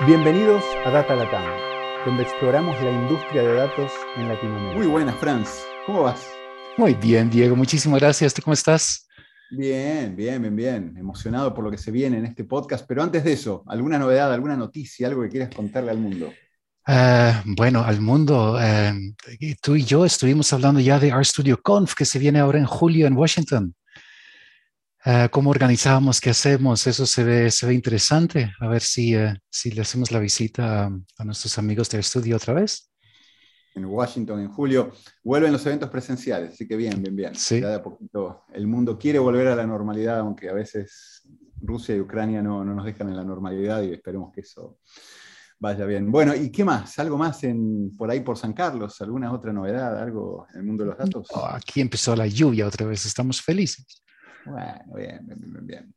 Bienvenidos a Data Latam, donde exploramos la industria de datos en Latinoamérica. Muy buenas, Franz. ¿Cómo vas? Muy bien, Diego. Muchísimas gracias. ¿Tú cómo estás? Bien, bien, bien, bien. Emocionado por lo que se viene en este podcast. Pero antes de eso, ¿alguna novedad, alguna noticia, algo que quieras contarle al mundo? Uh, bueno, al mundo, uh, tú y yo estuvimos hablando ya de RStudio Conf, que se viene ahora en julio en Washington. Uh, ¿Cómo organizamos? ¿Qué hacemos? Eso se ve, se ve interesante. A ver si, si le hacemos la visita a, a nuestros amigos de estudio otra vez en Washington en julio, vuelven los eventos presenciales, así que bien, bien, bien. Sí. Ya de a poquito el mundo quiere volver a la normalidad, aunque a veces Rusia y Ucrania no, no, nos dejan en la normalidad y esperemos que eso vaya bien. Bueno, ¿y qué más? ¿Algo más en, por ahí por San Carlos? ¿Alguna otra novedad? ¿Algo en el mundo de los datos? Oh, aquí empezó la lluvia otra vez, estamos felices. Bueno, bien, bien, bien.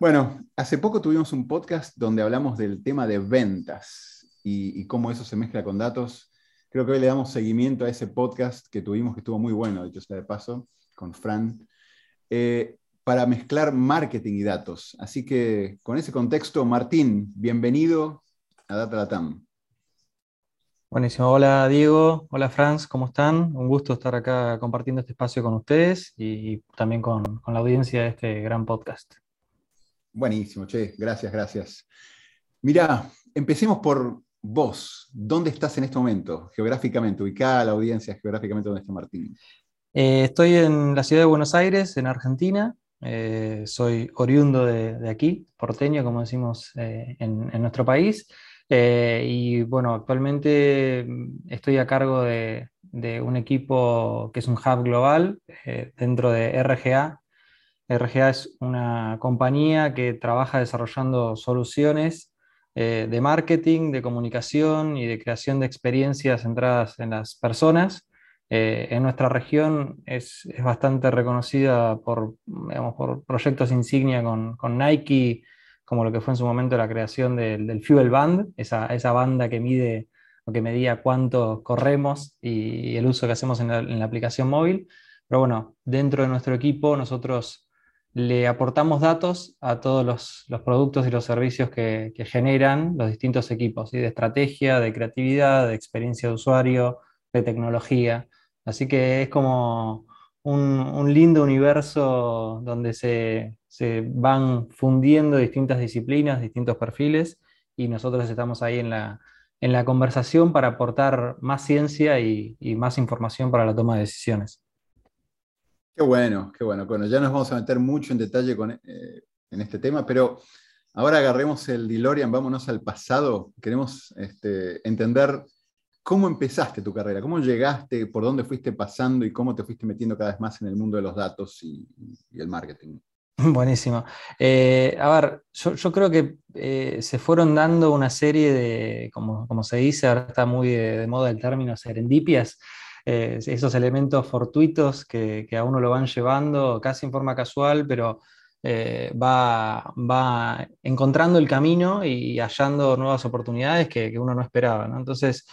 Bueno, hace poco tuvimos un podcast donde hablamos del tema de ventas y, y cómo eso se mezcla con datos Creo que hoy le damos seguimiento a ese podcast que tuvimos, que estuvo muy bueno, dicho sea de paso, con Fran, eh, para mezclar marketing y datos. Así que con ese contexto, Martín, bienvenido a Data Latam. Buenísimo. Hola Diego, hola Franz, ¿cómo están? Un gusto estar acá compartiendo este espacio con ustedes y también con, con la audiencia de este gran podcast. Buenísimo, che, gracias, gracias. Mira, empecemos por vos, ¿dónde estás en este momento geográficamente? Ubicada la audiencia geográficamente donde está Martín. Eh, estoy en la ciudad de Buenos Aires, en Argentina. Eh, soy oriundo de, de, aquí, porteño, como decimos eh, en, en, nuestro país. Eh, y bueno, actualmente estoy a cargo de, un equipo que es un hub global eh, dentro de RGA. RGA es una compañía que trabaja desarrollando soluciones eh, de marketing, de comunicación y de creación de experiencias centradas en las personas. En nuestra región es, es, bastante reconocida por, digamos, por proyectos insignia con, con, Nike, como lo que fue en su momento la creación del, del Fuel Band, esa, esa, banda que mide o que medía cuánto corremos y, y el uso que hacemos en la, en la aplicación móvil. Pero bueno, dentro de nuestro equipo nosotros le aportamos datos a todos los, los productos y los servicios que, que, generan los distintos equipos, ¿sí? de estrategia, de creatividad, de experiencia de usuario, de tecnología. Así que es como un, un lindo universo donde se, se, van fundiendo distintas disciplinas, distintos perfiles, y nosotros estamos ahí en la, en la conversación para aportar más ciencia y, y más información para la toma de decisiones. Qué bueno, qué bueno. Bueno, ya nos vamos a meter mucho en detalle con, eh, en este tema, pero ahora agarremos el DeLorean, vámonos al pasado. Queremos este, entender cómo empezaste tu carrera, cómo llegaste, por dónde fuiste pasando y cómo te fuiste metiendo cada vez más en el mundo de los datos y, y el marketing. Buenísimo. Eh, a ver, yo, creo que eh, se fueron dando una serie de, como, se dice, ahora está muy de, de moda el término serendipias, eh, esos elementos fortuitos que, a uno lo van llevando casi en forma casual, pero eh, va, va, encontrando el camino y hallando nuevas oportunidades que, uno no esperaba. Entonces,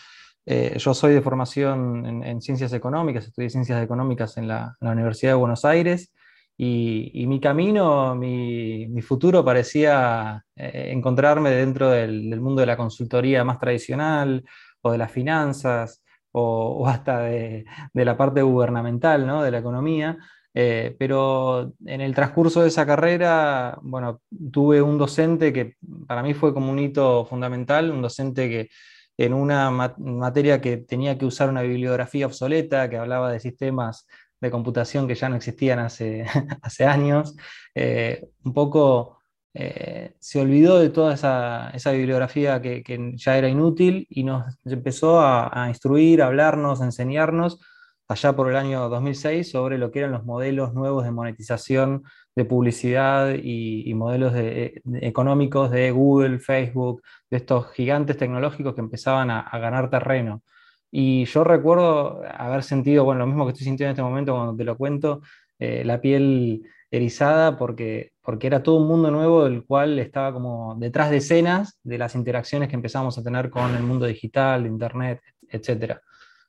yo soy de formación en, en, ciencias económicas, estudié ciencias económicas en la Universidad de Buenos Aires. Y, mi camino, mi, futuro parecía eh, encontrarme dentro del, mundo de la consultoría más tradicional o de las finanzas, o, hasta de, la parte gubernamental, ¿no? de la economía. Eh, pero en el transcurso de esa carrera, bueno, tuve un docente que para mí fue como un hito fundamental, un docente que en una mat materia que tenía que usar una bibliografía obsoleta, que hablaba de sistemas de computación que ya no existían hace, hace años, eh, un poco eh, se olvidó de toda esa, esa bibliografía que, ya era inútil y nos empezó a, instruir, a hablarnos, a enseñarnos allá por el año 2006 sobre lo que eran los modelos nuevos de monetización de publicidad y, modelos de, de, económicos de Google, Facebook, de estos gigantes tecnológicos que empezaban a ganar terreno. Y yo recuerdo haber sentido, bueno, lo mismo que estoy sintiendo en este momento cuando te lo cuento, eh, la piel erizada porque, porque era todo un mundo nuevo del cual estaba como detrás de escenas de las interacciones que empezamos a tener con el mundo digital, internet, etc.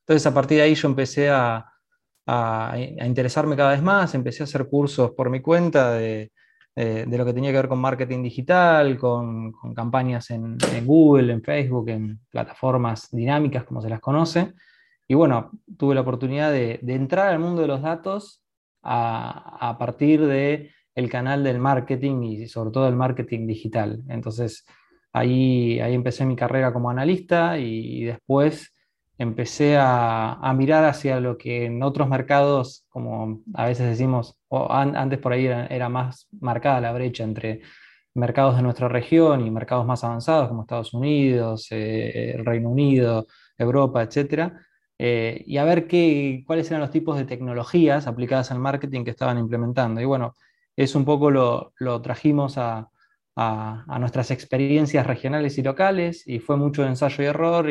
Entonces a partir de ahí yo empecé a, a, a interesarme cada vez más, empecé a hacer cursos por mi cuenta de, de lo que tenía que ver con marketing digital, con, campañas en, Google, en Facebook, en plataformas dinámicas como se las conoce. Y bueno, tuve la oportunidad de, entrar al mundo de los datos a, a partir del el canal del marketing y sobre todo el marketing digital. Entonces, ahí, ahí empecé mi carrera como analista y después empecé a, mirar hacia lo que en otros mercados, como a veces decimos, o antes por ahí era, más marcada la brecha entre mercados de nuestra región y mercados más avanzados como Estados Unidos, eh, el Reino Unido, Europa, etc. Eh, y a ver qué, cuáles eran los tipos de tecnologías aplicadas al marketing que estaban implementando. Y bueno, eso un poco lo, trajimos a, a, nuestras experiencias regionales y locales y fue mucho ensayo y error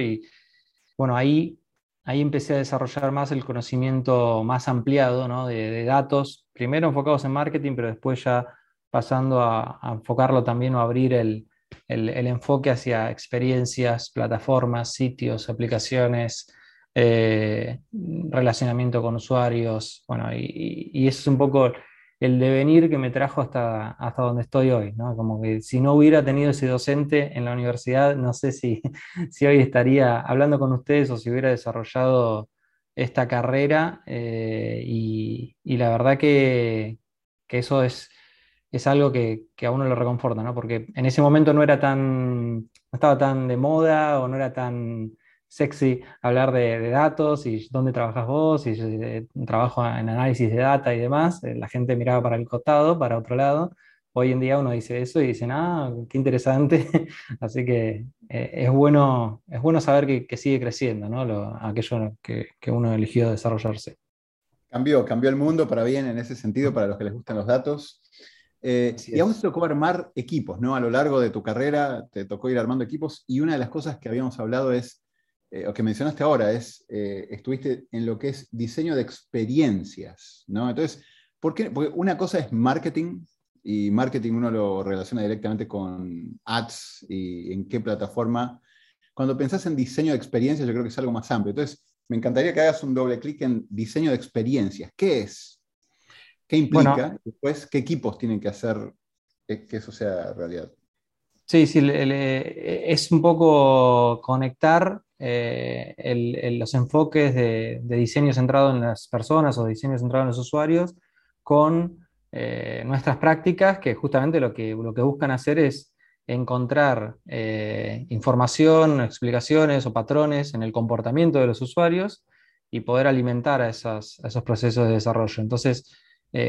bueno, ahí, ahí empecé a desarrollar más el conocimiento más ampliado de, datos, primero enfocados en marketing, pero después ya pasando a, enfocarlo también o abrir el, enfoque hacia experiencias, plataformas, sitios, aplicaciones, eh, relacionamiento con usuarios. Bueno, y, eso es un poco el devenir que me trajo hasta, hasta donde estoy hoy, ¿no? Como que si no hubiera tenido ese docente en la universidad, no sé si, si hoy estaría hablando con ustedes o si hubiera desarrollado esta carrera eh, y, la verdad que, eso es, es algo que, que, a uno lo reconforta, ¿no? Porque en ese momento no era tan, no estaba tan de moda o no era tan sexy hablar de, datos y dónde trabajas vos, y eh, trabajo en análisis de data y demás. Eh, la gente miraba para el costado, para otro lado. Hoy en día uno dice eso y dicen, ah, qué interesante. Así que eh, es, bueno, es bueno saber que, sigue creciendo, ¿no? Lo, aquello que, que, uno eligió desarrollarse. Cambió, cambió el mundo para bien en ese sentido, para los que les gustan los datos. y a vos te tocó armar equipos, ¿no? A lo largo de tu carrera te tocó ir armando equipos y una de las cosas que habíamos hablado es eh, o que mencionaste ahora, es, eh, estuviste en lo que es diseño de experiencias, ¿no? Entonces, ¿por qué? Porque una cosa es marketing, y marketing uno lo relaciona directamente con ads y en qué plataforma. Cuando pensás en diseño de experiencias, yo creo que es algo más amplio. Entonces, me encantaría que hagas un doble clic en diseño de experiencias. ¿Qué es? ¿Qué implica? Después, ¿qué equipos tienen que hacer que eso sea realidad? Sí, sí, es un poco conectar eh, los enfoques de, diseño centrado en las personas o diseño centrado en los usuarios con eh, nuestras prácticas que justamente lo que, buscan hacer es encontrar eh, información, explicaciones o patrones en el comportamiento de los usuarios y poder alimentar a, esos procesos de desarrollo. Entonces,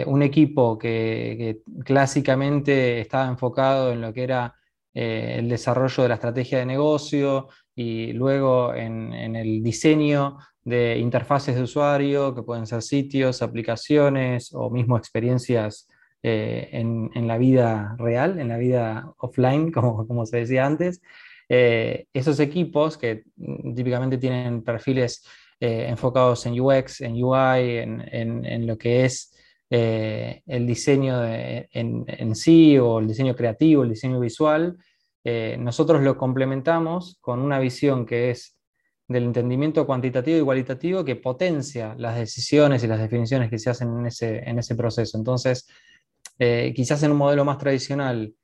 un equipo que, clásicamente estaba enfocado en lo que era el desarrollo de la estrategia de negocio, y luego en, el diseño de interfaces de usuario, que pueden ser sitios, aplicaciones o mismo experiencias eh, en, la vida real, en la vida offline, como, como se decía antes. Eh, esos equipos que típicamente tienen perfiles eh, enfocados en UX, en UI, en, lo que es el diseño en, en, sí o el diseño creativo, el diseño visual, eh, nosotros lo complementamos con una visión que es del entendimiento cuantitativo y cualitativo que potencia las decisiones y las definiciones que se hacen en ese, proceso. Entonces, eh, quizás en un modelo más tradicional,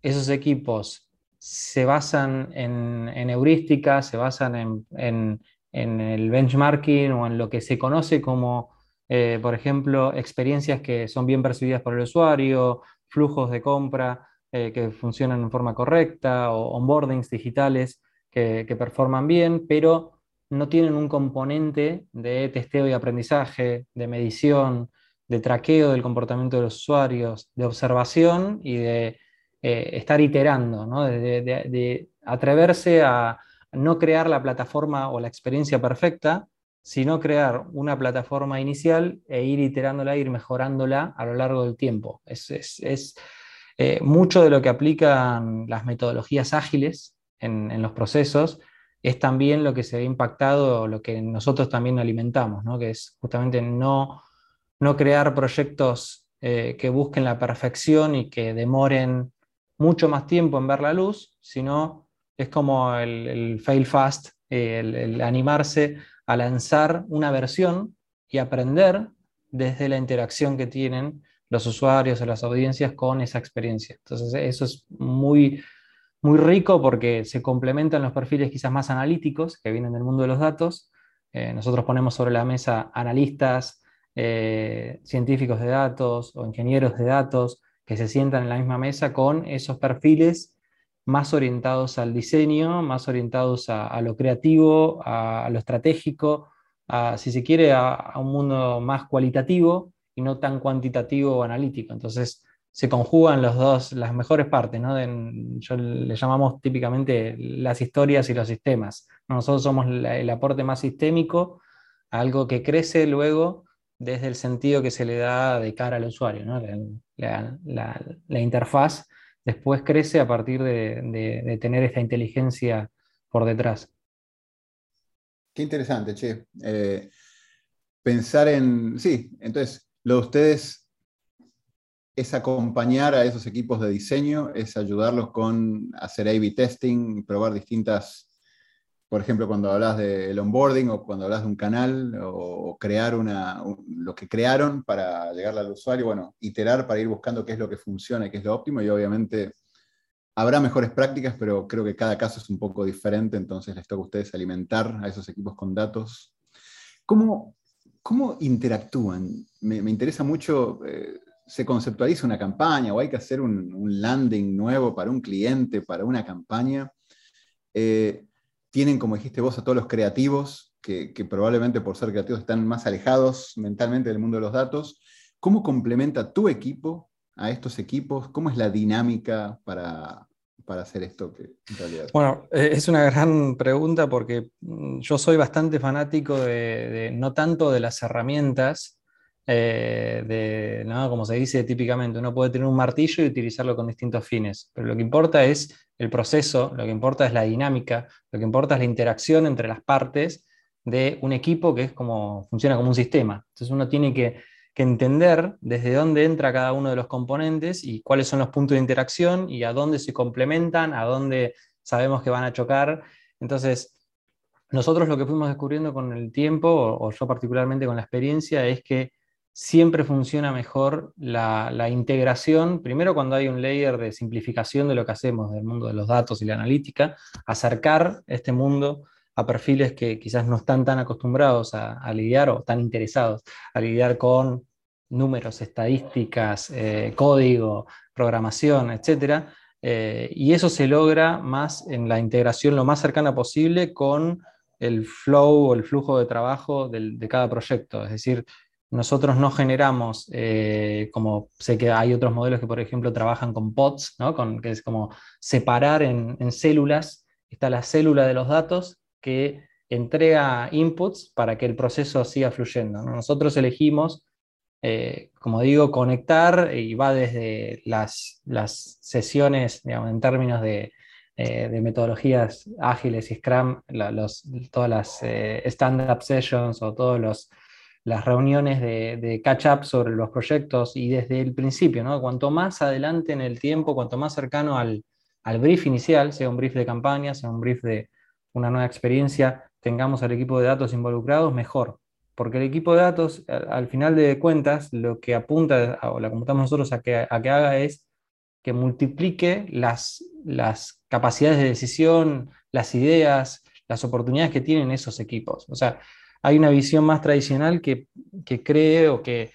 esos equipos se basan en, heurísticas, se basan en, el benchmarking o en lo que se conoce como, eh, por ejemplo, experiencias que son bien percibidas por el usuario, flujos de compra, eh, que funcionan en forma correcta o onboardings digitales que, performan bien, pero no tienen un componente de testeo y aprendizaje, de medición, de traqueo del comportamiento de los usuarios, de observación y de eh, estar iterando, de, atreverse a no crear la plataforma o la experiencia perfecta, sino crear una plataforma inicial e ir iterándola, ir mejorándola a lo largo del tiempo. es, es eh, mucho de lo que aplican las metodologías ágiles en, los procesos es también lo que se ve impactado, lo que nosotros también alimentamos, que es justamente no, no crear proyectos eh, que busquen la perfección y que demoren mucho más tiempo en ver la luz, sino es como el, fail fast, el, animarse a lanzar una versión y aprender desde la interacción que tienen los usuarios o las audiencias con esa experiencia. Entonces, eso es muy, muy rico porque se complementan los perfiles quizás más analíticos que vienen del mundo de los datos. Eh, nosotros ponemos sobre la mesa analistas, eh, científicos de datos o ingenieros de datos que se sientan en la misma mesa con esos perfiles más orientados al diseño, más orientados a, lo creativo, a, lo estratégico, a, si se quiere, a, un mundo más cualitativo y no tan cuantitativo o analítico. Entonces se conjugan los dos, las mejores partes, ¿no? yo le llamamos típicamente las historias y los sistemas. Nosotros somos el aporte más sistémico, algo que crece luego desde el sentido que se le da de cara al usuario. ¿no? la interfaz después crece a partir de, tener esta inteligencia por detrás. Qué interesante, che. Eh, pensar en, sí, entonces, lo de ustedes es acompañar a esos equipos de diseño, es ayudarlos con hacer A-B testing, probar distintas por ejemplo, cuando hablas del onboarding o cuando hablas de un canal o, crear una, lo que crearon para llegarle al usuario, bueno, iterar para ir buscando qué es lo que funciona y qué es lo óptimo y obviamente habrá mejores prácticas, pero creo que cada caso es un poco diferente, entonces les toca a ustedes alimentar a esos equipos con datos. ¿Cómo, cómo interactúan? Me, interesa mucho, eh, se conceptualiza una campaña o hay que hacer un, landing nuevo para un cliente, para una campaña. Eh, tienen, como dijiste vos, a todos los creativos, que, probablemente por ser creativos están más alejados mentalmente del mundo de los datos. ¿Cómo complementa tu equipo a estos equipos? ¿Cómo es la dinámica para, hacer esto que en realidad... Bueno, eh, es una gran pregunta porque mm, yo soy bastante fanático de, no tanto de las herramientas, eh, de, como se dice típicamente, uno puede tener un martillo y utilizarlo con distintos fines, pero lo que importa es el proceso, lo que importa es la dinámica, lo que importa es la interacción entre las partes de un equipo que es como, funciona como un sistema. Entonces uno tiene que, entender desde dónde entra cada uno de los componentes y cuáles son los puntos de interacción y a dónde se complementan, a dónde sabemos que van a chocar. Entonces, nosotros lo que fuimos descubriendo con el tiempo, o yo particularmente con la experiencia, es que siempre funciona mejor la, integración, primero cuando hay un layer de simplificación de lo que hacemos del mundo de los datos y la analítica, acercar este mundo a perfiles que quizás no están tan acostumbrados a, lidiar o tan interesados a lidiar con números, estadísticas, eh, código, programación, etc. Eh, y eso se logra más en la integración lo más cercana posible con el flow o el flujo de trabajo de cada proyecto. Es decir, nosotros no generamos, eh, como sé que hay otros modelos que, por ejemplo, trabajan con pods, ¿no? con, que es como separar en, células, está la célula de los datos que entrega inputs para que el proceso siga fluyendo. Nosotros elegimos, eh, como digo, conectar y va desde las, sesiones, digamos, en términos de, eh, de metodologías ágiles y Scrum, todas las stand-up sessions o todos los las reuniones de, catch-up sobre los proyectos y desde el principio, ¿no? cuanto más adelante en el tiempo, cuanto más cercano al, brief inicial, sea un brief de campaña, sea un brief de una nueva experiencia, tengamos al equipo de datos involucrados, mejor. Porque el equipo de datos, al, final de cuentas, lo que apunta, o la apuntamos nosotros a que, haga es que multiplique las capacidades de decisión, las ideas, las oportunidades que tienen esos equipos. O sea, hay una visión más tradicional que, cree o que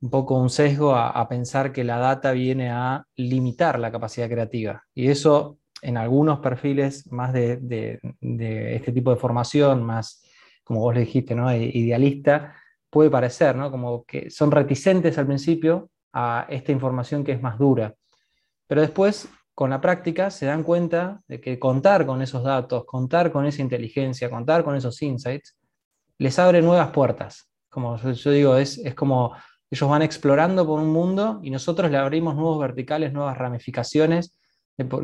un poco un sesgo a, pensar que la data viene a limitar la capacidad creativa. Y eso en algunos perfiles más de, este tipo de formación, más, como vos le dijiste, ¿no? idealista, puede parecer, ¿no? como que son reticentes al principio a esta información que es más dura. Pero después, con la práctica, se dan cuenta de que contar con esos datos, contar con esa inteligencia, contar con esos insights, les abre nuevas puertas. Como yo digo, es, es como ellos van explorando por un mundo y nosotros le abrimos nuevos verticales, nuevas ramificaciones.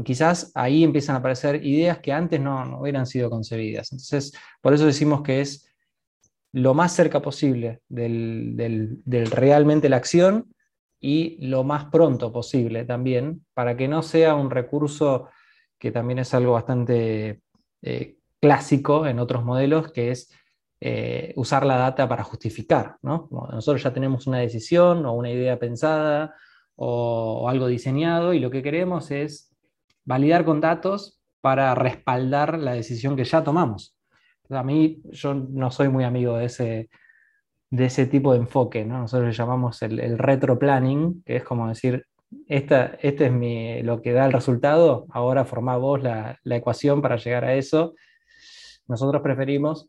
Quizás ahí empiezan a aparecer ideas que antes no, hubieran sido concebidas. Entonces, por eso decimos que es lo más cerca posible del, del, realmente la acción y lo más pronto posible también, para que no sea un recurso que también es algo bastante eh, clásico en otros modelos, que es eh, usar la data para justificar. nosotros ya tenemos una decisión o una idea pensada o, algo diseñado y lo que queremos es validar con datos para respaldar la decisión que ya tomamos. A mí yo no soy muy amigo de ese, de ese tipo de enfoque. Nosotros le llamamos el, el retro planning, que es como decir, esta, este es lo que da el resultado, ahora formá vos la ecuación para llegar a eso. Nosotros preferimos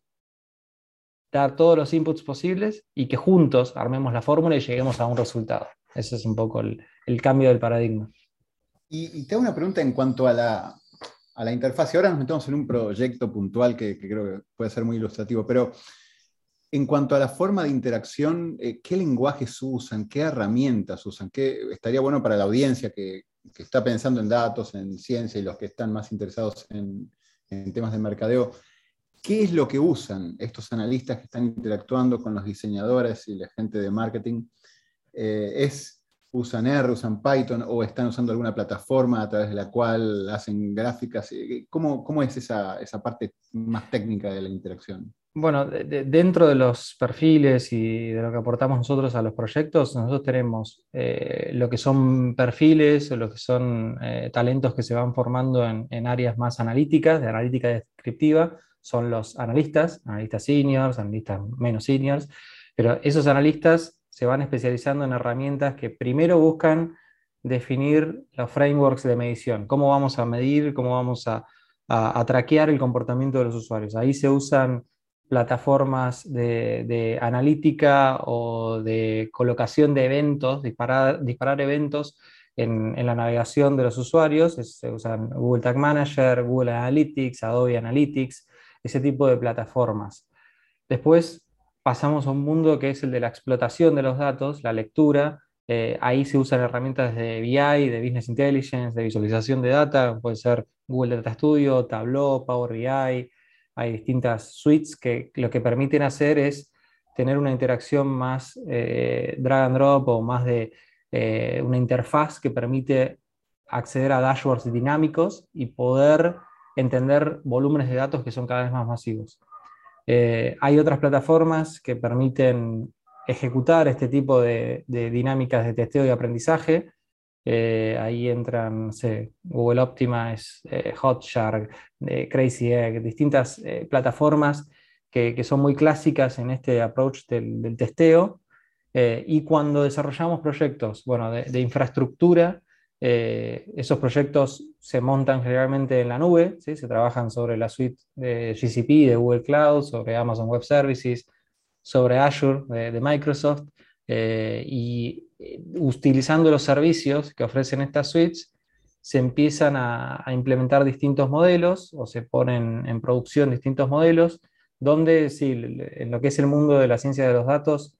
dar todos los inputs posibles y que juntos armemos la fórmula y lleguemos a un resultado. Ese es un poco el, cambio del paradigma. Y, te hago una pregunta en cuanto a la, a interfaz. Ahora nos metemos en un proyecto puntual que, creo que puede ser muy ilustrativo, pero en cuanto a la forma de interacción, eh, ¿qué lenguajes usan? ¿Qué herramientas usan? ¿Qué, estaría bueno para la audiencia que, está pensando en datos, en ciencia y los que están más interesados en, en temas de mercadeo? ¿Qué es lo que usan estos analistas que están interactuando con los diseñadores y la gente de marketing? Eh, ¿Es usan R, usan Python o están usando alguna plataforma a través de la cual hacen gráficas? Eh, ¿Cómo, cómo es esa, esa, parte más técnica de la interacción? Bueno, dentro de los perfiles y de lo que aportamos nosotros a los proyectos, nosotros tenemos eh, lo que son perfiles o lo que son talentos que se van formando en, en, áreas más analíticas, de analítica descriptiva, son los analistas, analistas seniors, analistas menos seniors, pero esos analistas se van especializando en herramientas que primero buscan definir los frameworks de medición, cómo vamos a medir, cómo vamos a, traquear el comportamiento de los usuarios. Ahí se usan plataformas de, analítica o de colocación de eventos, disparar, disparar eventos en, en, la navegación de los usuarios. Se usan Google Tag Manager, Google Analytics, Adobe Analytics, ese tipo de plataformas. Después pasamos a un mundo que es el de la explotación de los datos, la lectura. Eh, ahí se usan herramientas de BI, de Business Intelligence, de visualización de data, puede ser Google Data Studio, Tableau, Power BI. Hay distintas suites que lo que permiten hacer es tener una interacción más eh, drag and drop o más de eh, una interfaz que permite acceder a dashboards dinámicos y poder entender volúmenes de datos que son cada vez más masivos. Eh, hay otras plataformas que permiten ejecutar este tipo de, dinámicas de testeo y aprendizaje. Eh, ahí entran Google Optimize, eh, Hotjar, Crazy Egg, distintas plataformas que, son muy clásicas en este approach del, testeo. y cuando desarrollamos proyectos bueno, de infraestructura, eh, esos proyectos se montan generalmente en la nube, se trabajan sobre la suite de GCP, de Google Cloud, sobre Amazon Web Services, sobre Azure de, Microsoft, eh, y eh, utilizando los servicios que ofrecen estas suites, se empiezan a, implementar distintos modelos o se ponen en producción distintos modelos, donde en lo que es el mundo de la ciencia de los datos,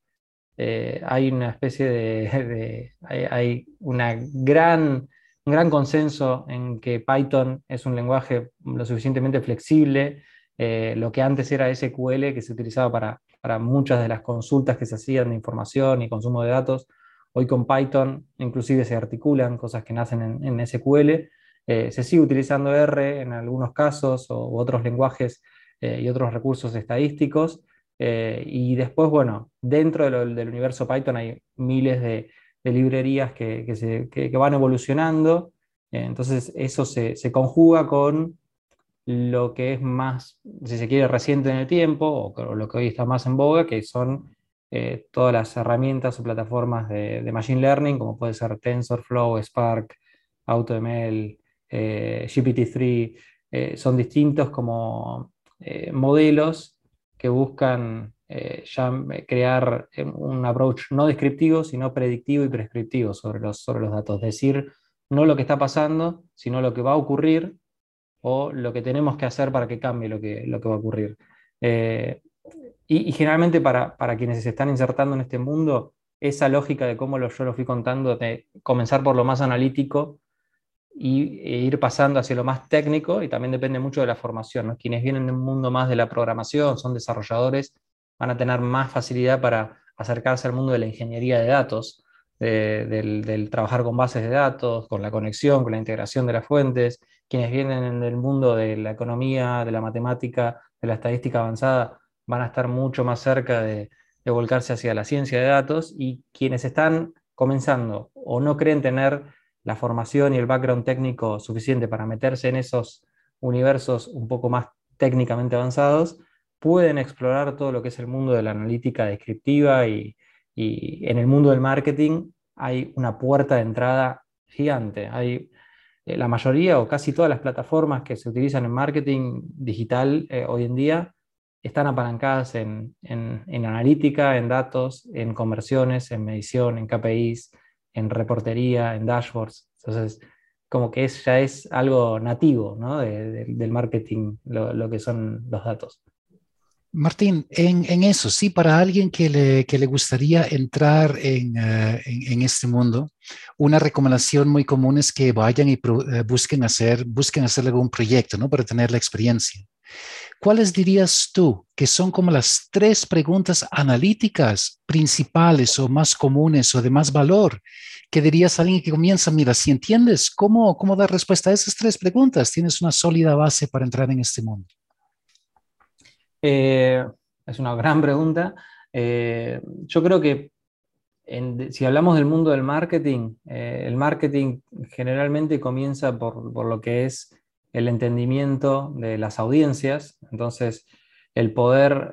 eh, hay una especie de, hay, una gran, un gran consenso en que Python es un lenguaje lo suficientemente flexible, eh, lo que antes era SQL, que se utilizaba para, para, muchas de las consultas que se hacían de información y consumo de datos, hoy con Python inclusive se articulan cosas que nacen en, SQL, eh, se sigue utilizando R en algunos casos o otros lenguajes y otros recursos estadísticos, eh, y después, bueno, dentro del universo Python hay miles de, librerías que, se, van evolucionando. Eh, entonces, eso se, conjuga con lo que es más, si se quiere, reciente en el tiempo, o lo que hoy está más en boga, que son eh, todas las herramientas o plataformas de, de, Machine Learning, como puede ser TensorFlow, Spark, AutoML, GPT-3, son distintos como modelos que buscan eh, ya crear eh, un approach no descriptivo, sino predictivo y prescriptivo sobre los, sobre los datos. Decir no lo que está pasando, sino lo que va a ocurrir o lo que tenemos que hacer para que cambie lo que, lo que va a ocurrir. Eh, y, generalmente para, para, quienes se están insertando en este mundo, esa lógica de cómo lo, yo lo fui contando, de comenzar por lo más analítico y, e ir pasando hacia lo más técnico y también depende mucho de la formación. Quienes vienen de un mundo más de la programación, son desarrolladores, van a tener más facilidad para acercarse al mundo de la ingeniería de datos, del, trabajar con bases de datos, con la conexión, con la integración de las fuentes. Quienes vienen del mundo de la economía, de la matemática, de la estadística avanzada, van a estar mucho más cerca de volcarse hacia la ciencia de datos y quienes están comenzando o no creen tener la formación y el background técnico suficiente para meterse en esos universos un poco más técnicamente avanzados, pueden explorar todo lo que es el mundo de la analítica descriptiva y, en el mundo del marketing hay una puerta de entrada gigante. Hay eh, la mayoría o casi todas las plataformas que se utilizan en marketing digital eh, hoy en día están apalancadas en, analítica, en datos, en conversiones, en medición, en KPIs, en reportería, en dashboards. Entonces, como que ya es algo nativo del marketing, lo, que son los datos. Martín, en, eso, sí, para alguien que le, le gustaría entrar eh, en, este mundo, una recomendación muy común es que vayan y eh, busquen hacer, busquen hacer algún proyecto, ¿no? Para tener la experiencia. ¿cuáles dirías tú que son como las tres preguntas analíticas principales o más comunes o de más valor que dirías a alguien que comienza, mira, si entiendes cómo, cómo dar respuesta a esas tres preguntas, tienes una sólida base para entrar en este mundo? Eh, es una gran pregunta. Eh, yo creo que si hablamos del mundo del marketing, eh, el marketing generalmente comienza por, lo que es el entendimiento de las audiencias, entonces el poder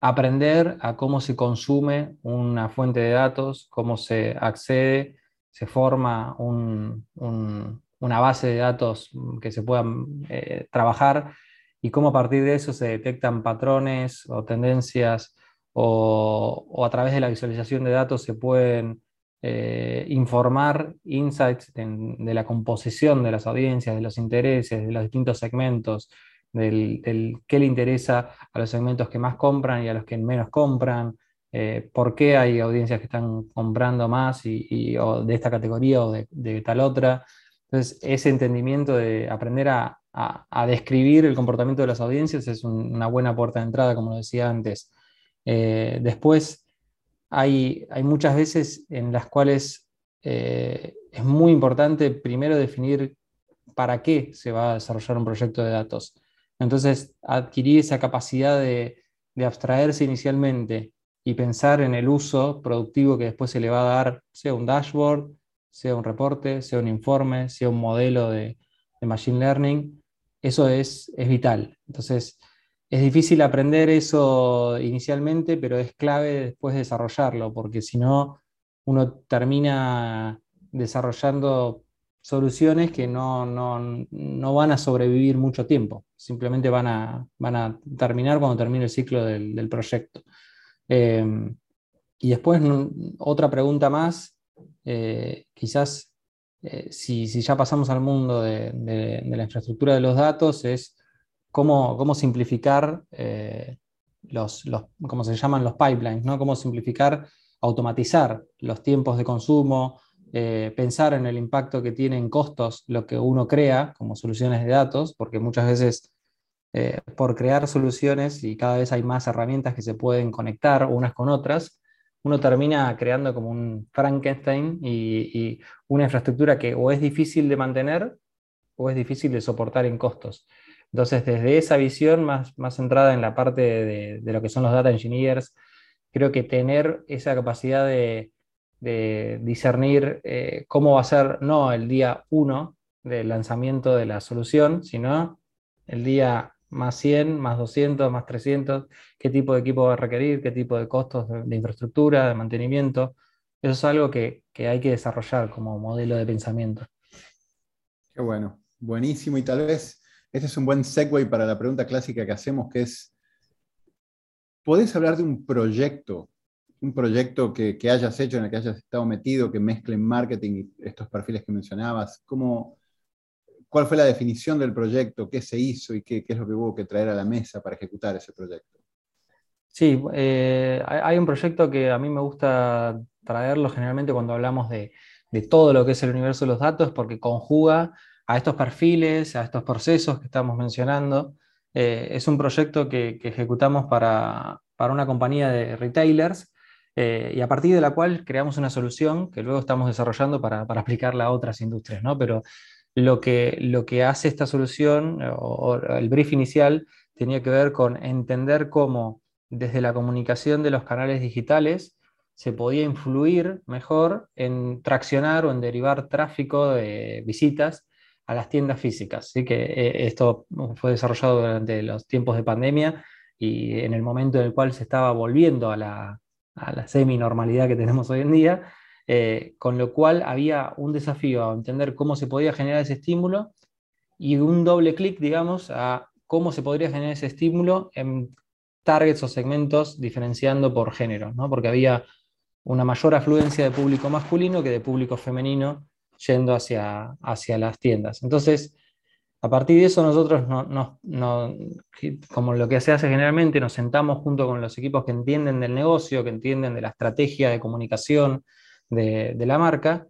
aprender a cómo se consume una fuente de datos, cómo se accede, se forma una base de datos que se puedan trabajar y cómo a partir de eso se detectan patrones o tendencias o, o a través de la visualización de datos se pueden eh, informar insights de, la composición de las audiencias, de los intereses, de los distintos segmentos, del, qué le interesa a los segmentos que más compran y a los que menos compran, eh, por qué hay audiencias que están comprando más y, de esta categoría o de, tal otra. Entonces, ese entendimiento de aprender a, describir el comportamiento de las audiencias es una buena puerta de entrada, como lo decía antes. Eh, después, hay, muchas veces en las cuales eh, es muy importante primero definir para qué se va a desarrollar un proyecto de datos. Entonces, adquirir esa capacidad de, abstraerse inicialmente y pensar en el uso productivo que después se le va a dar, sea un dashboard, sea un reporte, sea un informe, sea un modelo de, machine learning, eso es, es vital. Entonces, es difícil aprender eso inicialmente, pero es clave después desarrollarlo, porque si no, uno termina desarrollando soluciones que no, van a sobrevivir mucho tiempo, simplemente van a, van a terminar cuando termine el ciclo del, proyecto. Em, y después, otra pregunta más, eh, quizás eh, si, ya pasamos al mundo de la infraestructura de los datos, es cómo, simplificar eh, los, cómo se llaman los pipelines, ¿no? cómo simplificar, automatizar los tiempos de consumo, eh, pensar en el impacto que tiene en costos lo que uno crea como soluciones de datos, porque muchas veces por crear soluciones y cada vez hay más herramientas que se pueden conectar unas con otras, uno termina creando como un Frankenstein y, una infraestructura que o es difícil de mantener o es difícil de soportar en costos. Entonces, desde esa visión más, más centrada en la parte de, lo que son los data engineers, creo que tener esa capacidad de, discernir eh, cómo va a ser no el día 1 del lanzamiento de la solución, sino el día más 100, más 200, más 300, qué tipo de equipo va a requerir, qué tipo de costos de, infraestructura, de mantenimiento. Eso es algo que, que, hay que desarrollar como modelo de pensamiento. Qué bueno, buenísimo y tal vez este es un buen segue para la pregunta clásica que hacemos, que es, ¿podés hablar de un proyecto, un proyecto que, hayas hecho, en el que hayas estado metido, que mezcle marketing y estos perfiles que mencionabas? ¿Cómo, ¿Cuál fue la definición del proyecto? ¿Qué se hizo y qué, es lo que hubo que traer a la mesa para ejecutar ese proyecto? Sí, eh, hay un proyecto que a mí me gusta traerlo generalmente cuando hablamos de, todo lo que es el universo de los datos, porque conjuga a estos perfiles, a estos procesos que estamos mencionando. Eh, es un proyecto que, ejecutamos para, una compañía de retailers eh, y a partir de la cual creamos una solución que luego estamos desarrollando para, aplicarla a otras industrias. ¿no? Pero lo que, lo que hace esta solución o, el brief inicial tenía que ver con entender cómo desde la comunicación de los canales digitales se podía influir mejor en traccionar o en derivar tráfico de visitas a las tiendas físicas. Así que eh, esto fue desarrollado durante los tiempos de pandemia y en el momento en el cual se estaba volviendo a la, semi-normalidad que tenemos hoy en día, eh, con lo cual había un desafío a entender cómo se podía generar ese estímulo y un doble clic, digamos, a cómo se podría generar ese estímulo en targets o segmentos diferenciando por género, ¿no? porque había una mayor afluencia de público masculino que de público femenino yendo hacia, hacia las tiendas. Entonces, a partir de eso nosotros, no, como lo que se hace generalmente, nos sentamos junto con los equipos que entienden del negocio, que entienden de la estrategia de comunicación de, la marca,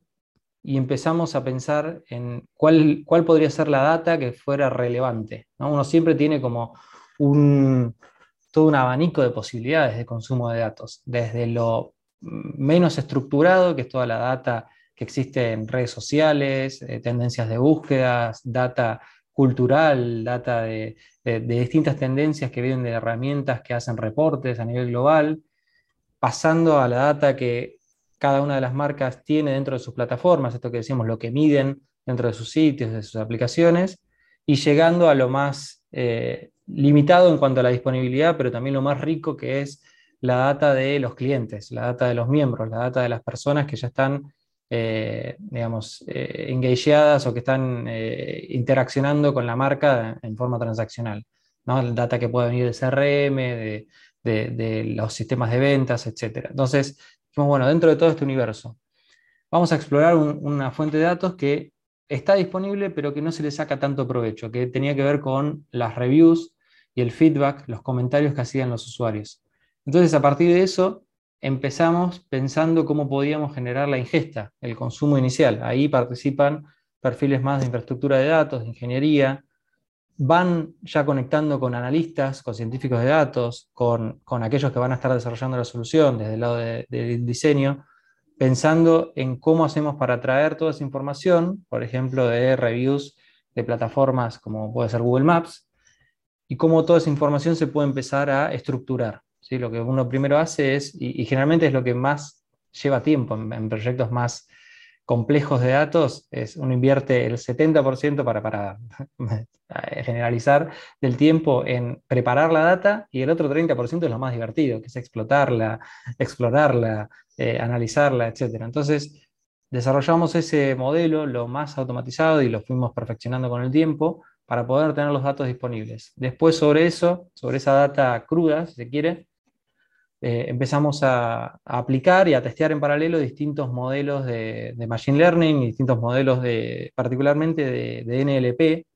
y empezamos a pensar en cuál, cuál, podría ser la data que fuera relevante. Uno siempre tiene como un, todo un abanico de posibilidades de consumo de datos, desde lo menos estructurado, que es toda la data que existe en redes sociales, eh, tendencias de búsquedas, data cultural, data de, distintas tendencias que vienen de herramientas que hacen reportes a nivel global, pasando a la data que cada una de las marcas tiene dentro de sus plataformas, esto que decíamos, lo que miden dentro de sus sitios, de sus aplicaciones, y llegando a lo más eh, limitado en cuanto a la disponibilidad, pero también lo más rico que es la data de los clientes, la data de los miembros, la data de las personas que ya están eh, digamos, eh, engageadas o que están interaccionando con la marca en forma transaccional. ¿no? El data que puede venir del CRM, de, los sistemas de ventas, etc. Entonces, bueno, dentro de todo este universo, vamos a explorar una fuente de datos que está disponible, pero que no se le saca tanto provecho, que tenía que ver con las reviews y el feedback, los comentarios que hacían los usuarios. Entonces, a partir de eso, empezamos pensando cómo podíamos generar la ingesta, el consumo inicial. Ahí participan perfiles más de infraestructura de datos, de ingeniería, van ya conectando con analistas, con científicos de datos, con, aquellos que van a estar desarrollando la solución desde el lado del diseño, pensando en cómo hacemos para traer toda esa información, por ejemplo, de reviews de plataformas como puede ser Google Maps, y cómo toda esa información se puede empezar a estructurar. Lo que uno primero hace es, y, generalmente es lo que más lleva tiempo en, proyectos más complejos de datos, es uno invierte el 70% para, generalizar del tiempo en preparar la data y el otro 30% es lo más divertido, que es explotarla, explorarla, eh, analizarla, etc. Entonces, desarrollamos ese modelo lo más automatizado y lo fuimos perfeccionando con el tiempo para poder tener los datos disponibles. Después sobre eso, sobre esa data cruda, si se quiere, eh, empezamos a, aplicar y a testear en paralelo distintos modelos de, Machine Learning distintos modelos de, particularmente de, NLP,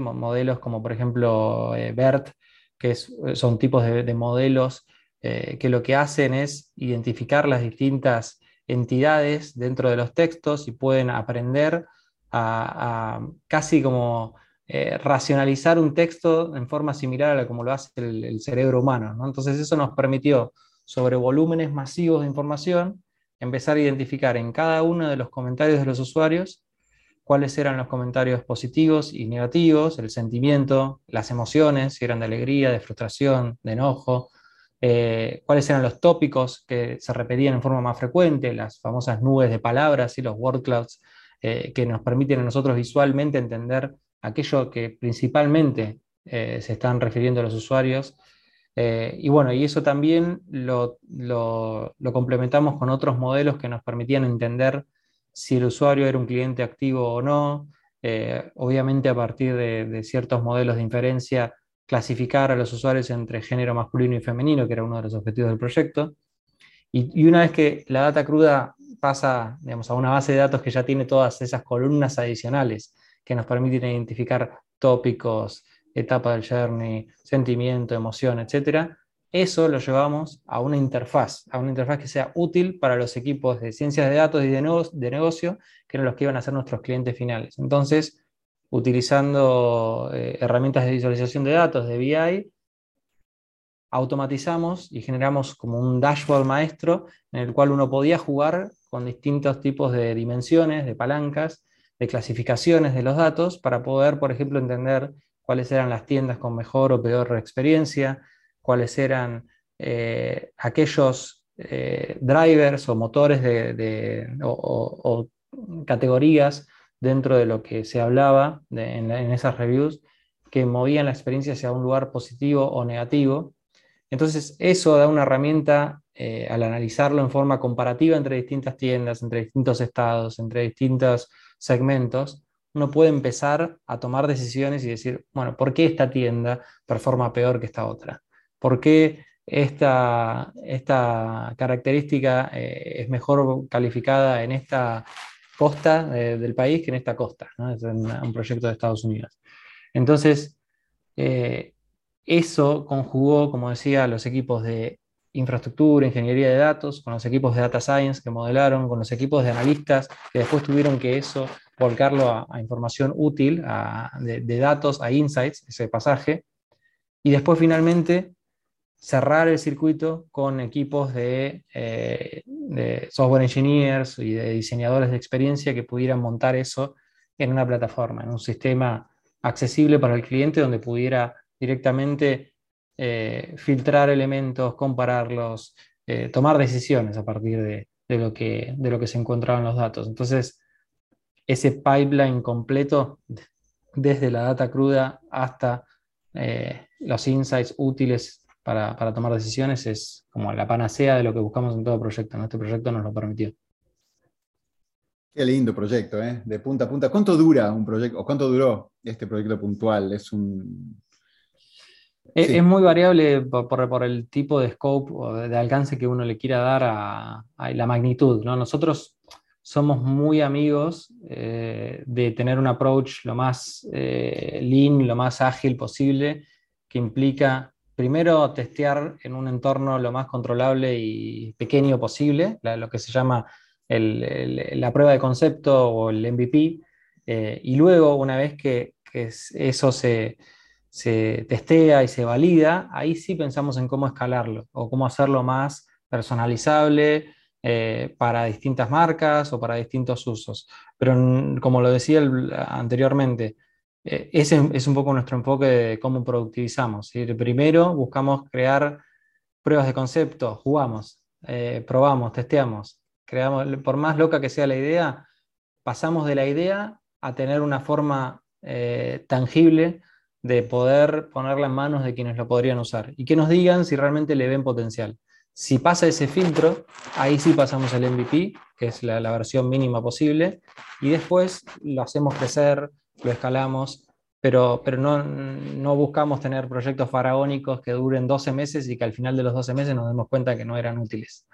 modelos como por ejemplo eh, BERT, que son tipos de, modelos eh, que lo que hacen es identificar las distintas entidades dentro de los textos y pueden aprender a, casi como racionalizar un texto en forma similar a como lo hace el, cerebro humano. Entonces eso nos permitió sobre volúmenes masivos de información, empezar a identificar en cada uno de los comentarios de los usuarios cuáles eran los comentarios positivos y negativos, el sentimiento, las emociones, si eran de alegría, de frustración, de enojo, eh, cuáles eran los tópicos que se repetían en forma más frecuente, las famosas nubes de palabras y los word clouds eh, que nos permiten a nosotros visualmente entender aquello que principalmente eh, se están refiriendo los usuarios eh, y bueno, y eso también lo, complementamos con otros modelos que nos permitían entender si el usuario era un cliente activo o no. Eh, obviamente a partir de, ciertos modelos de inferencia, clasificar a los usuarios entre género masculino y femenino, que era uno de los objetivos del proyecto. Y, una vez que la data cruda pasa digamos, a una base de datos que ya tiene todas esas columnas adicionales que nos permiten identificar tópicos, etapa del journey, sentimiento, emoción, etc. Eso lo llevamos a una interfaz, a una interfaz que sea útil para los equipos de ciencias de datos y de, negocio, que eran los que iban a ser nuestros clientes finales. Entonces, utilizando eh, herramientas de visualización de datos de BI, automatizamos y generamos como un dashboard maestro en el cual uno podía jugar con distintos tipos de dimensiones, de palancas, de clasificaciones de los datos para poder, por ejemplo, entender cuáles eran las tiendas con mejor o peor experiencia, cuáles eran eh, aquellos eh, drivers o motores o, categorías dentro de lo que se hablaba en, esas reviews que movían la experiencia hacia un lugar positivo o negativo. Entonces, eso da una herramienta eh, al analizarlo en forma comparativa entre distintas tiendas, entre distintos estados, entre distintos segmentos, uno puede empezar a tomar decisiones y decir, bueno, ¿por qué esta tienda performa peor que esta otra? ¿Por qué esta, esta característica eh, es mejor calificada en esta costa eh, del país que en esta costa? Es un, proyecto de Estados Unidos. Entonces, eh, eso conjugó, como decía, los equipos de infraestructura, ingeniería de datos, con los equipos de data science que modelaron, con los equipos de analistas que después tuvieron que eso volcarlo a, información útil, de, datos, a insights, ese pasaje, y después finalmente cerrar el circuito con equipos de, eh, de, software engineers y de diseñadores de experiencia que pudieran montar eso en una plataforma, en un sistema accesible para el cliente donde pudiera directamente eh, filtrar elementos, compararlos, eh, tomar decisiones a partir de, lo que, de lo que se encontraba en los datos. Entonces, ese pipeline completo, desde la data cruda hasta eh, los insights útiles para, tomar decisiones, es como la panacea de lo que buscamos en todo proyecto. Este proyecto nos lo permitió. Qué lindo proyecto, ¿eh? de punta a punta. ¿Cuánto dura un proyecto, o cuánto duró este proyecto puntual? Es un... Es, muy variable por, el tipo de scope o de, alcance que uno le quiera dar a, a la magnitud. ¿no? Nosotros somos muy amigos eh, de tener un approach lo más eh, lean, lo más ágil posible, que implica primero testear en un entorno lo más controlable y pequeño posible, lo que se llama la prueba de concepto o el MVP, eh, y luego una vez que, eso se, se testea y se valida, ahí sí pensamos en cómo escalarlo o cómo hacerlo más personalizable, eh, para distintas marcas o para distintos usos. Pero como lo decía anteriormente, eh, ese es un poco nuestro enfoque de cómo productivizamos. Primero buscamos crear pruebas de concepto, jugamos, eh, probamos, testeamos, creamos, por más loca que sea la idea, pasamos de la idea a tener una forma tangible de poder ponerla en manos de quienes lo podrían usar y que nos digan si realmente le ven potencial. Si pasa ese filtro, ahí sí pasamos al MVP, que es la, versión mínima posible, y después lo hacemos crecer, lo escalamos, pero, pero no, no, buscamos tener proyectos faraónicos que duren 12 meses y que al final de los 12 meses nos demos cuenta que no eran útiles.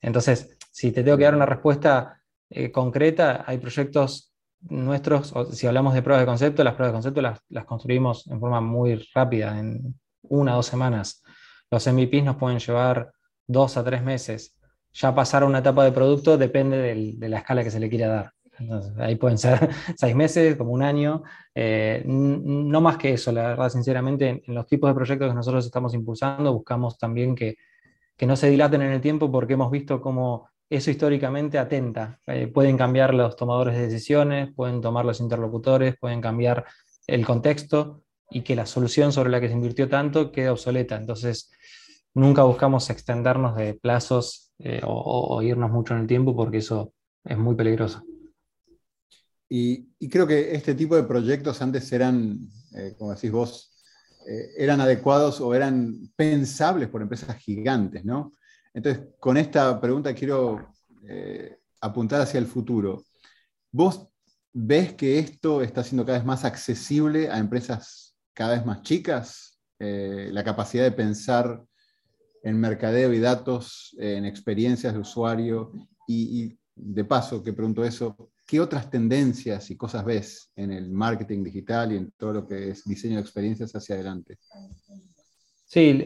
Entonces, si te tengo que dar una respuesta eh, concreta, hay proyectos nuestros, si hablamos de pruebas de concepto, las pruebas de concepto las, las construimos en forma muy rápida, en una o dos semanas. Los MVPs nos pueden llevar dos a tres meses. Ya pasar a una etapa de producto depende de la escala que se le quiera dar. ahí pueden ser seis meses, como un año, eh, no más que eso, la verdad, sinceramente, en, los tipos de proyectos que nosotros estamos impulsando, buscamos también que, no se dilaten en el tiempo porque hemos visto cómo eso históricamente atenta. Eh, pueden cambiar los tomadores de decisiones, pueden tomar los interlocutores, pueden cambiar el contexto y que la solución sobre la que se invirtió tanto quede obsoleta. Entonces, nunca buscamos extendernos de plazos eh, o, irnos mucho en el tiempo porque eso es muy peligroso. Y, creo que este tipo de proyectos antes eran, eh, como decís vos, eran adecuados o eran pensables por empresas gigantes, ¿no? Entonces, con esta pregunta quiero apuntar hacia el futuro. ¿Vos ves que esto está siendo cada vez más accesible a empresas cada vez más chicas? la capacidad de pensar en mercadeo y datos, en experiencias de usuario. Y, de paso, que pregunto eso, ¿qué otras tendencias y cosas ves en el marketing digital y en todo lo que es diseño de experiencias hacia adelante? Sí,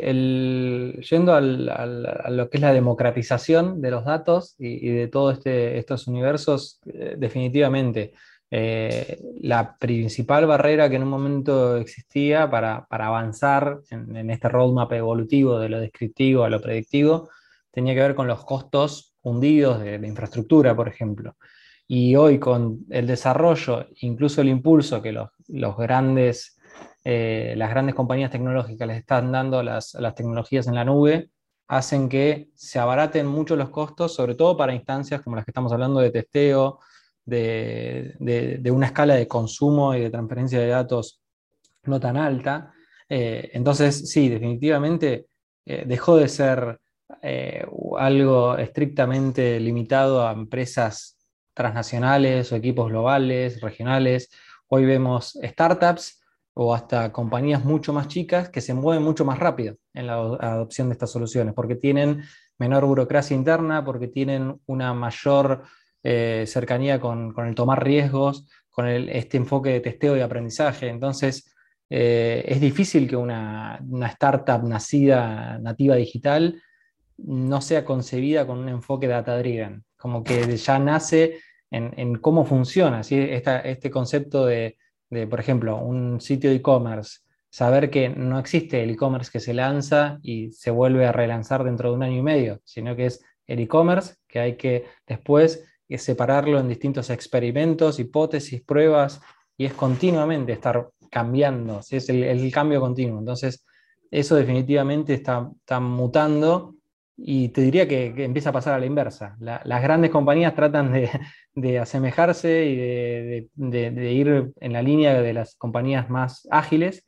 yendo a lo que es la democratización de los datos y, de todos este, estos universos, eh, definitivamente. Eh, la principal barrera que en un momento existía para, avanzar en, este roadmap evolutivo de lo descriptivo a lo predictivo tenía que ver con los costos hundidos de, infraestructura, por ejemplo. Y hoy con el desarrollo, incluso el impulso que los, grandes eh, las grandes compañías tecnológicas les están dando las, tecnologías en la nube, hacen que se abaraten mucho los costos, sobre todo para instancias como las que estamos hablando de testeo, de, una escala de consumo y de transferencia de datos no tan alta. Eh, entonces, sí, definitivamente eh, dejó de ser algo estrictamente limitado a empresas transnacionales o equipos globales, regionales. Hoy vemos startups o hasta compañías mucho más chicas que se mueven mucho más rápido en la adopción de estas soluciones, porque tienen menor burocracia interna, porque tienen una mayor eh, cercanía con, el tomar riesgos, con este enfoque de testeo y aprendizaje. Entonces, eh, es difícil que una, startup nacida, nativa digital, no sea concebida con un enfoque data-driven, como que ya nace en, cómo funciona. este concepto de, por ejemplo, un sitio de e-commerce, saber que no existe el e-commerce que se lanza y se vuelve a relanzar dentro de un año y medio, sino que es el e-commerce que hay que después es separarlo en distintos experimentos, hipótesis, pruebas, y es continuamente estar cambiando, es el, cambio continuo. Entonces, eso definitivamente está, mutando y te diría que, empieza a pasar a la inversa. las grandes compañías tratan de, asemejarse y de, ir en la línea de las compañías más ágiles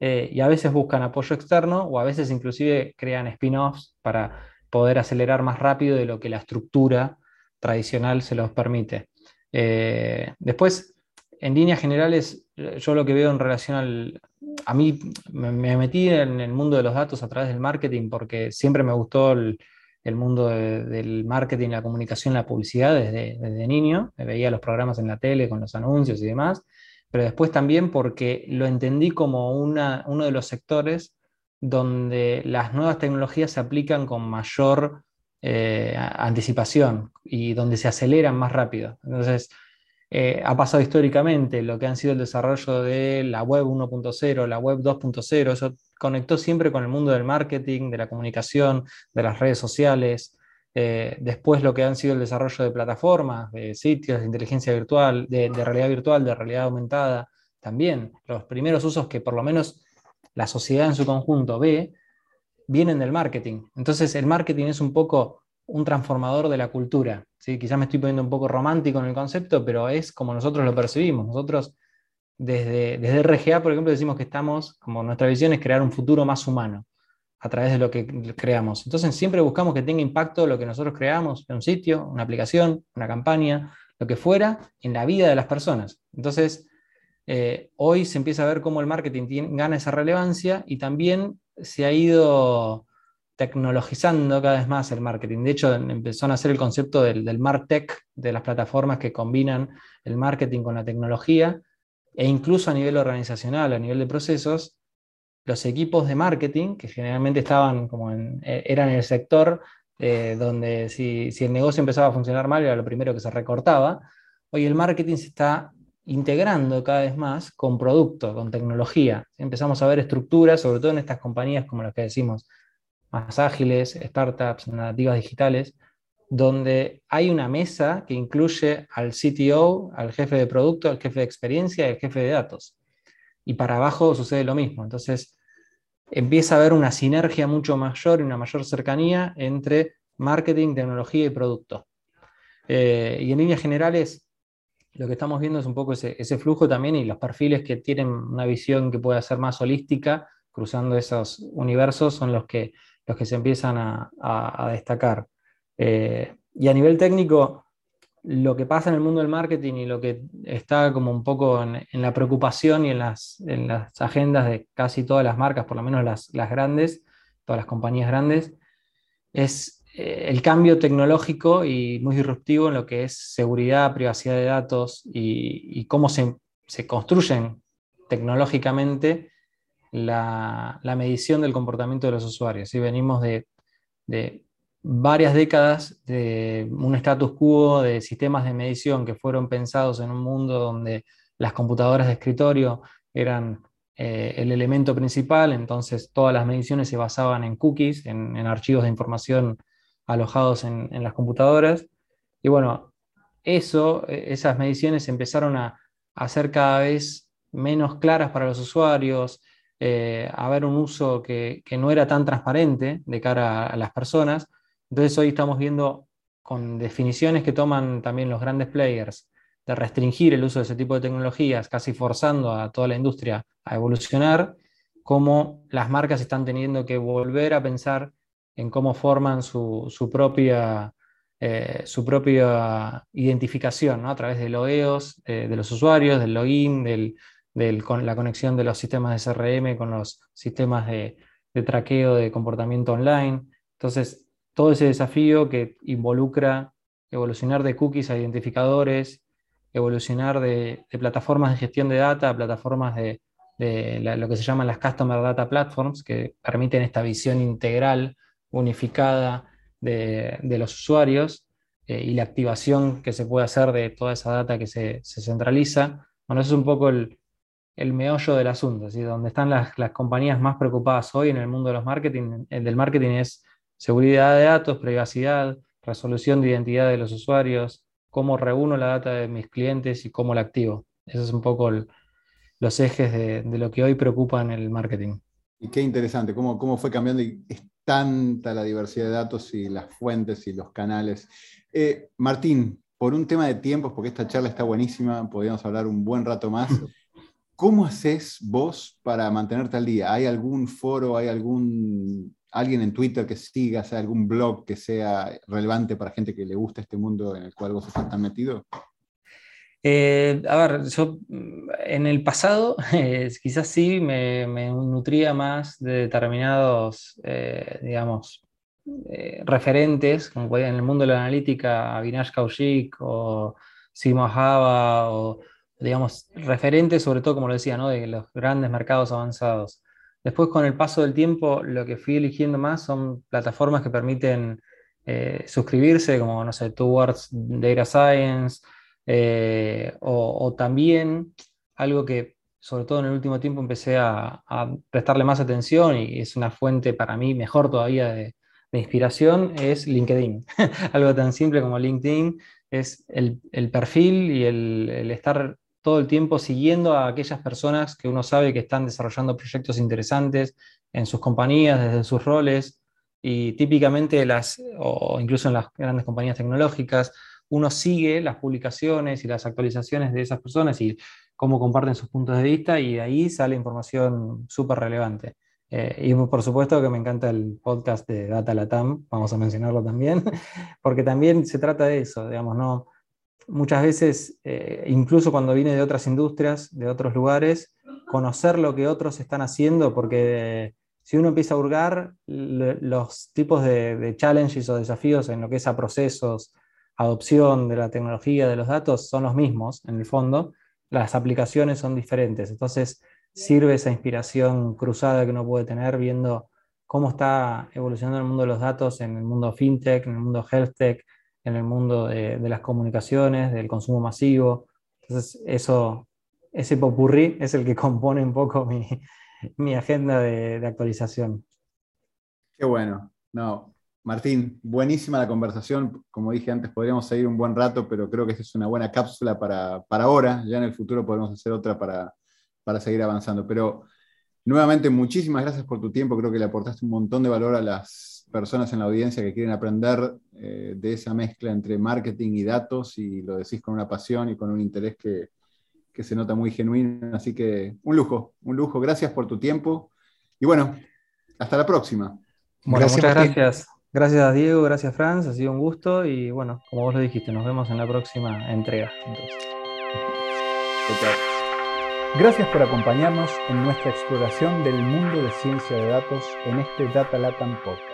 eh, y a veces buscan apoyo externo o a veces inclusive crean spin-offs para poder acelerar más rápido de lo que la estructura tradicional se los permite. Eh, después, en líneas generales, yo lo que veo en relación al... A mí me, metí en el mundo de los datos a través del marketing porque siempre me gustó el, mundo del marketing, la comunicación, la publicidad desde, niño. Veía los programas en la tele con los anuncios y demás, pero después también porque lo entendí como una, uno de los sectores donde las nuevas tecnologías se aplican con mayor eh, anticipación y donde se aceleran más rápido. Entonces, eh, ha pasado históricamente lo que han sido el desarrollo de la web 1.0, la web 2.0, eso conectó siempre con el mundo del marketing, de la comunicación, de las redes sociales. Eh, después lo que han sido el desarrollo de plataformas, de sitios, de inteligencia virtual, de, de realidad virtual, de realidad aumentada, también los primeros usos que por lo menos la sociedad en su conjunto ve vienen del marketing. Entonces el marketing es un poco un transformador de la cultura. ¿sí? Quizás me estoy poniendo un poco romántico en el concepto, pero es como nosotros lo percibimos. Nosotros desde, desde RGA, por ejemplo, decimos que estamos, como nuestra visión es crear un futuro más humano a través de lo que creamos. Entonces siempre buscamos que tenga impacto lo que nosotros creamos en un sitio, una aplicación, una campaña, lo que fuera, en la vida de las personas. Entonces, eh, hoy se empieza a ver cómo el marketing gana esa relevancia y también se ha ido tecnologizando cada vez más el marketing. De hecho, empezó a nacer el concepto del, del MarTech, de las plataformas que combinan el marketing con la tecnología, e incluso a nivel organizacional, a nivel de procesos, los equipos de marketing, que generalmente estaban como eh, eran el sector eh, donde si, si el negocio empezaba a funcionar mal era lo primero que se recortaba, hoy el marketing se está integrando cada vez más con producto, con tecnología. Empezamos a ver estructuras, sobre todo en estas compañías como las que decimos, más ágiles, startups, nativas digitales, donde hay una mesa que incluye al CTO, al jefe de producto, al jefe de experiencia y al jefe de datos. Y para abajo sucede lo mismo. Entonces, empieza a haber una sinergia mucho mayor y una mayor cercanía entre marketing, tecnología y producto. Eh, y en líneas generales, lo que estamos viendo es un poco ese, flujo también y los perfiles que tienen una visión que pueda ser más holística, cruzando esos universos, son los que, los que se empiezan a, destacar. Eh, y a nivel técnico, lo que pasa en el mundo del marketing y lo que está como un poco en, la preocupación y en las, en las, agendas de casi todas las marcas, por lo menos las, las grandes, todas las compañías grandes, es eh, el cambio tecnológico y muy disruptivo en lo que es seguridad, privacidad de datos y, cómo se, construyen tecnológicamente la, medición del comportamiento de los usuarios. Venimos de, varias décadas de un status quo de sistemas de medición que fueron pensados en un mundo donde las computadoras de escritorio eran eh, el elemento principal, entonces todas las mediciones se basaban en cookies, en archivos de información alojados en, las computadoras. Y bueno, eso, e, esas mediciones empezaron a, ser cada vez menos claras para los usuarios, eh, haber un uso que, no era tan transparente de cara a las personas. Entonces hoy estamos viendo con definiciones que toman también los grandes players de restringir el uso de ese tipo de tecnologías, casi forzando a toda la industria a evolucionar, cómo las marcas están teniendo que volver a pensar en cómo forman su, propia, eh, su propia identificación a través de logueos eh, de los usuarios, del login, del, con la conexión de los sistemas de CRM con los sistemas de, de traqueo de comportamiento online. Entonces, todo ese desafío que involucra evolucionar de cookies a identificadores, evolucionar de, plataformas de gestión de data plataformas de, lo que se llaman las Customer Data Platforms, que permiten esta visión integral, unificada de, los usuarios eh, y la activación que se puede hacer de toda esa data que se, centraliza. Bueno, eso es un poco el, meollo del asunto, donde están las, compañías más preocupadas hoy en el mundo de los marketing, el del marketing es seguridad de datos, privacidad, resolución de identidad de los usuarios, cómo reúno la data de mis clientes y cómo la activo. Esos son un poco los ejes de, lo que hoy preocupa en el marketing. Y qué interesante, cómo, cómo fue cambiando y es tanta la diversidad de datos y las fuentes y los canales. Eh, Martín, por un tema de tiempos, porque esta charla está buenísima, podríamos hablar un buen rato más. ¿Cómo haces vos para mantenerte al día? ¿Hay algún foro, hay algún alguien en Twitter que sigas, algún blog que sea relevante para gente que le gusta este mundo en el cual vos estás tan metido? Eh, a ver, yo mm, en el pasado eh, quizás sí me, nutría más de determinados, eh, digamos, referentes, como en el mundo de la analítica, Avinash Kaushik o Simo Java, o digamos, referentes sobre todo, como lo decía, ¿no? de los grandes mercados avanzados. Después, con el paso del tiempo, lo que fui eligiendo más son plataformas que permiten eh, suscribirse, como, no sé, Towards Data Science, eh, o, también algo que, sobre todo en el último tiempo, empecé a, prestarle más atención y es una fuente para mí mejor todavía de, inspiración, es LinkedIn. algo tan simple como LinkedIn es el, perfil y el estar todo el tiempo siguiendo a aquellas personas que uno sabe que están desarrollando proyectos interesantes en sus compañías, desde sus roles, y típicamente las, o incluso en las grandes compañías tecnológicas, uno sigue las publicaciones y las actualizaciones de esas personas y cómo comparten sus puntos de vista y ahí sale información súper relevante. Eh, y por supuesto que me encanta el podcast de Data Latam, vamos a mencionarlo también, porque también se trata de eso, digamos, no, muchas veces, eh, incluso cuando viene de otras industrias, de otros lugares, conocer lo que otros están haciendo, porque si uno empieza a hurgar los tipos de, challenges o desafíos en lo que es a procesos, adopción de la tecnología, de los datos, son los mismos en el fondo, las aplicaciones son diferentes. Entonces sirve esa inspiración cruzada que uno puede tener viendo cómo está evolucionando el mundo de los datos en el mundo fintech, en el mundo health tech, en el mundo de, las comunicaciones, del consumo masivo. Entonces, eso, ese popurrí es el que compone un poco mi, agenda de, actualización. Qué bueno. No, Martín, buenísima la conversación. Como dije antes, podríamos seguir un buen rato, pero creo que esta es una buena cápsula para, para ahora. Ya en el futuro podemos hacer otra para, para seguir avanzando. Pero nuevamente, muchísimas gracias por tu tiempo. Creo que le aportaste un montón de valor a las personas en la audiencia que quieren aprender eh, de esa mezcla entre marketing y datos y lo decís con una pasión y con un interés que, se nota muy genuino. Así que un lujo, un lujo. Gracias por tu tiempo. Y bueno, hasta la próxima. muchas gracias. Gracias a Diego, gracias Franz, ha sido un gusto y bueno, como vos lo dijiste, nos vemos en la próxima entrega. Gracias por acompañarnos en nuestra exploración del mundo de ciencia de datos en este Data Latam Podcast.